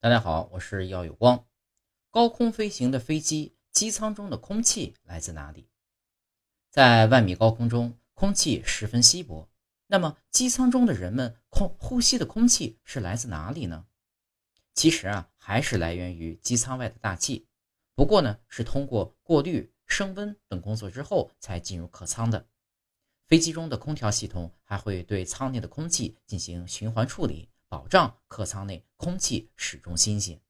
大家好，我是耀有光。高空飞行的飞机机舱中的空气来自哪里？在万米高空中，空气十分稀薄。那么，机舱中的人们空呼吸的空气是来自哪里呢？其实啊，还是来源于机舱外的大气。不过呢，是通过过滤、升温等工作之后才进入客舱的。飞机中的空调系统还会对舱内的空气进行循环处理。保障客舱内空气始终新鲜。